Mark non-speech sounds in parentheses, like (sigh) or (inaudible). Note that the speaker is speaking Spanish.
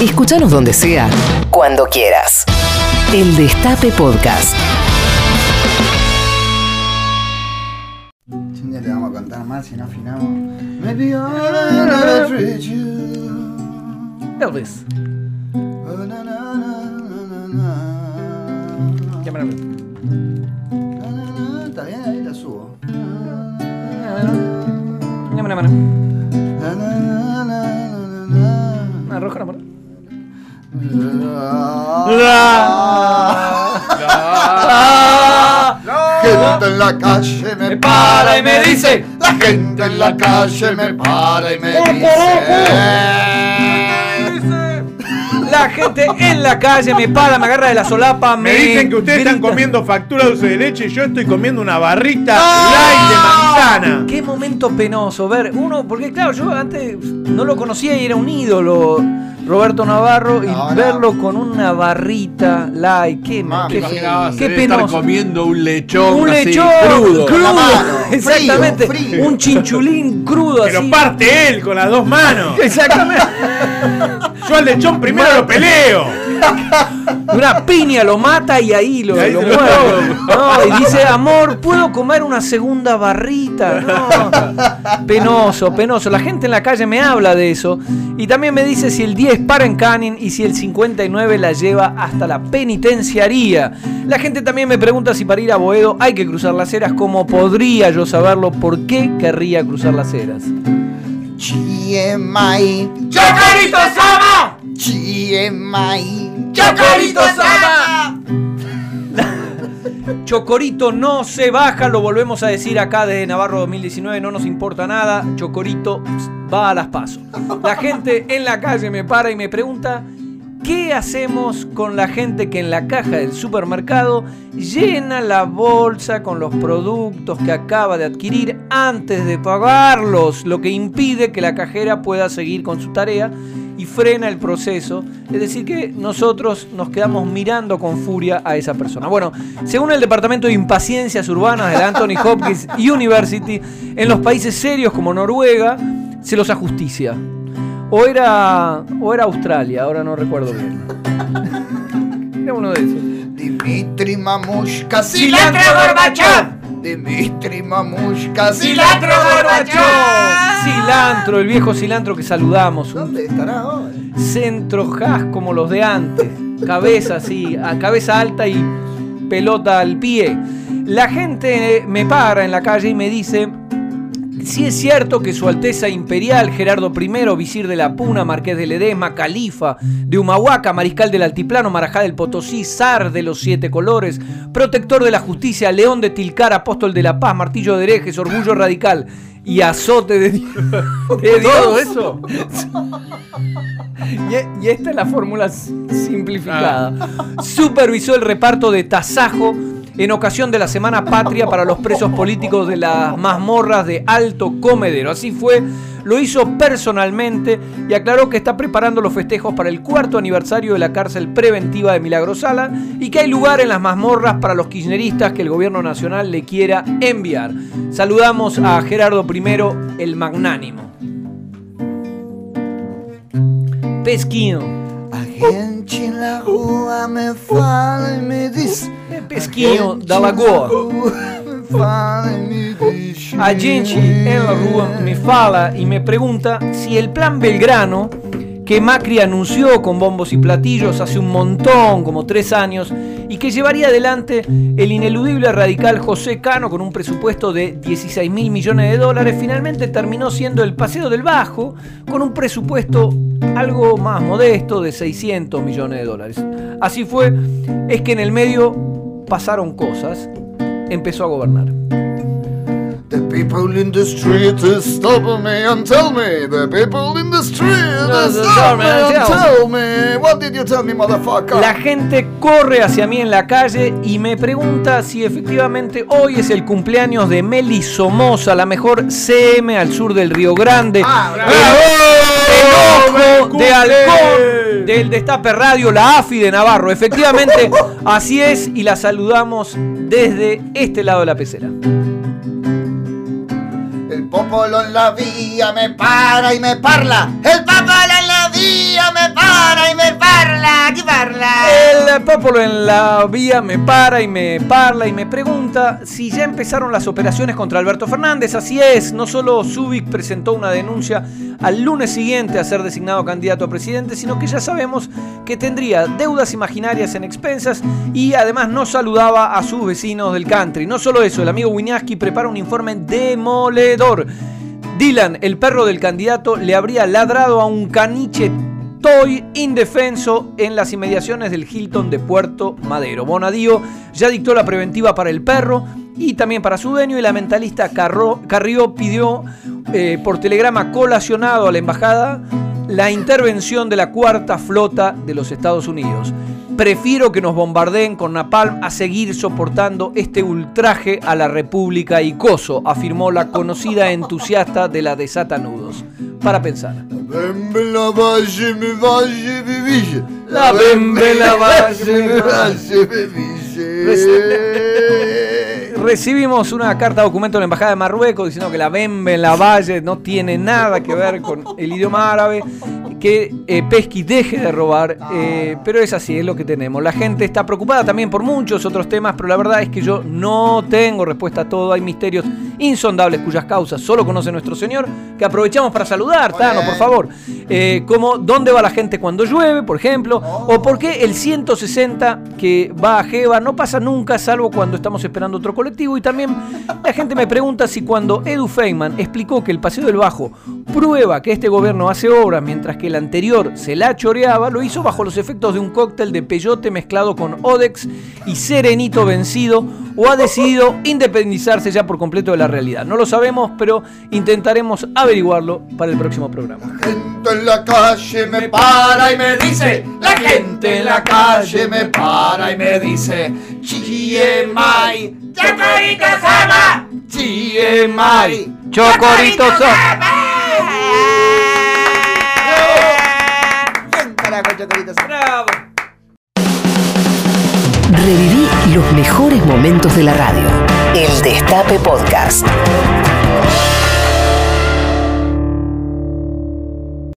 Escúchanos donde sea, cuando quieras. El Destape Podcast. Un día le vamos a contar más si no afinamos. Maybe I'll treat you. Elvis. Oh, na. Está bien, ahí la subo. Cámara, cámara. Gente en la calle me para y me dice. La gente en la calle me para y me dice. La gente en la calle me para, me agarra de la solapa, me, Me dicen que ustedes están comiendo factura dulce de leche y yo estoy comiendo una barrita ¡Ah! light de manzana. Qué momento penoso ver uno, porque claro, yo antes no lo conocía y era un ídolo, Roberto Navarro, y Ahora- verlo con una barrita light, qué, Mami, qué, Debe estar penoso. comiendo un lechón, Un así, lechón crudo. crudo, la mano, (laughs) exactamente, frío, frío. un chinchulín crudo Que así. lo parte él con las dos manos. (laughs) Exactamente. Yo al lechón primero lo peleo. (laughs) Una piña lo mata y ahí lo, Y ahí lo lo. No, y dice, amor, ¿puedo comer una segunda barrita? No. Penoso, penoso. La gente en la calle me habla de eso. Y también me dice si el 10 para en Canning y si el 59 la lleva hasta la penitenciaría. La gente también me pregunta si para ir a Boedo hay que cruzar las eras. ¿Cómo podría yo saberlo? ¿Por qué querría cruzar las eras? GMI. ¡Chocorito Sama! GMI. ¡Chocorito Sama! (laughs) Chocorito no se baja, lo volvemos a decir acá desde Navarro 2019, no nos importa nada. Chocorito va a las pasos. La gente en la calle me para y me pregunta. ¿Qué hacemos con la gente que en la caja del supermercado llena la bolsa con los productos que acaba de adquirir antes de pagarlos? Lo que impide que la cajera pueda seguir con su tarea y frena el proceso. Es decir, que nosotros nos quedamos mirando con furia a esa persona. Bueno, según el Departamento de Impaciencias Urbanas de la Anthony (laughs) Hopkins University, en los países serios como Noruega se los ajusticia. O era, o era Australia, ahora no recuerdo bien. (laughs) Era uno de esos. Dimitri Mamushka. ¡Cilantro! Dimitri Mamushka. ¡Cilantro Gorbachov! Cilantro, el viejo cilantro que saludamos. ¿Dónde estará ahora? centro has como los de antes. Cabeza así, a cabeza alta y pelota al pie. La gente me para en la calle y me dice si es cierto que su Alteza Imperial Gerardo I, visir de la Puna, Marqués de Ledesma, Califa de Humahuaca, Mariscal del Altiplano, Marajá del Potosí, zar de los siete colores, protector de la justicia, León de Tilcar, Apóstol de la Paz, Martillo de herejes, Orgullo Radical y azote de, Dios- (laughs) de. ¿Todo eso? (laughs) Y, y esta es la fórmula simplificada. Supervisó el reparto de tasajo en ocasión de la Semana Patria para los presos políticos de las mazmorras de Alto Comedero. Así fue, lo hizo personalmente y aclaró que está preparando los festejos para el cuarto aniversario de la cárcel preventiva de Milagrosala y que hay lugar en las mazmorras para los kirchneristas que el gobierno nacional le quiera enviar. Saludamos a Gerardo I, el magnánimo. Pesquino. A gente en la rua me fala me. Pesquinho da Lagoa. A gente en la rúa me fala y me pregunta si el plan Belgrano, que Macri anunció con bombos y platillos hace un montón, como tres años, y que llevaría adelante el ineludible radical José Cano con un presupuesto de 16 mil millones de dólares, finalmente terminó siendo el Paseo del Bajo con un presupuesto algo más modesto de 600 millones de dólares. Así fue, es que en el medio pasaron cosas, empezó a gobernar. The people in the street stop me and tell me. The people in the street No, stop me no, and no, tell me. What did you tell me, motherfucker? La gente corre hacia mí en la calle y me pregunta si efectivamente hoy es el cumpleaños de Meli Somoza, la mejor CM al sur del Río Grande. Ah, bravo. El ojo ¡Cumple! de halcón del Destape Radio, la AFI de Navarro. Efectivamente, (laughs) así es y la saludamos desde este lado de la pecera. El popolo en la vía me para y me parla. El me para y Popolo en la vía me para y me parla y me pregunta si ya empezaron las operaciones contra Alberto Fernández. Así es, no solo Zubik presentó una denuncia al lunes siguiente a ser designado candidato a presidente, sino que ya sabemos que tendría deudas imaginarias en expensas y además no saludaba a sus vecinos del country. No solo eso, el amigo Winiaski prepara un informe demoledor. Dylan, el perro del candidato, le habría ladrado a un caniche Toy indefenso en las inmediaciones del Hilton de Puerto Madero. Bonadío ya dictó la preventiva para el perro y también para su dueño y la mentalista Carrió pidió eh, por telegrama colacionado a la embajada la intervención de la cuarta flota de los Estados Unidos. Prefiero que nos bombardeen con napalm a seguir soportando este ultraje a la República Icoso, afirmó la conocida entusiasta de la desatanudos. Para pensar. La Recibimos una carta documento de la Embajada de Marruecos diciendo que la Bembe en la Valle no tiene nada que ver con el idioma árabe, que eh, Pesqui deje de robar, eh, pero es así, es lo que tenemos. La gente está preocupada también por muchos otros temas, pero la verdad es que yo no tengo respuesta a todo. Hay misterios insondables cuyas causas solo conoce nuestro Señor, que aprovechamos para saludar, Tano, por favor. Eh, como dónde va la gente cuando llueve, por ejemplo, o por qué el 160 que va a Jeva no pasa nunca, salvo cuando estamos esperando otro colectivo y también la gente me pregunta si cuando Edu Feynman explicó que el Paseo del Bajo prueba que este gobierno hace obras mientras que el anterior se la choreaba, lo hizo bajo los efectos de un cóctel de peyote mezclado con Odex y Serenito vencido o ha decidido independizarse ya por completo de la realidad. No lo sabemos, pero intentaremos averiguarlo para el próximo programa. La gente en la calle me para y me dice, la gente en la calle me para y me dice, Chiemai, Chocorito Sama, Chiemai, Chocorito Sama. Momentos de la radio. El Destape Podcast.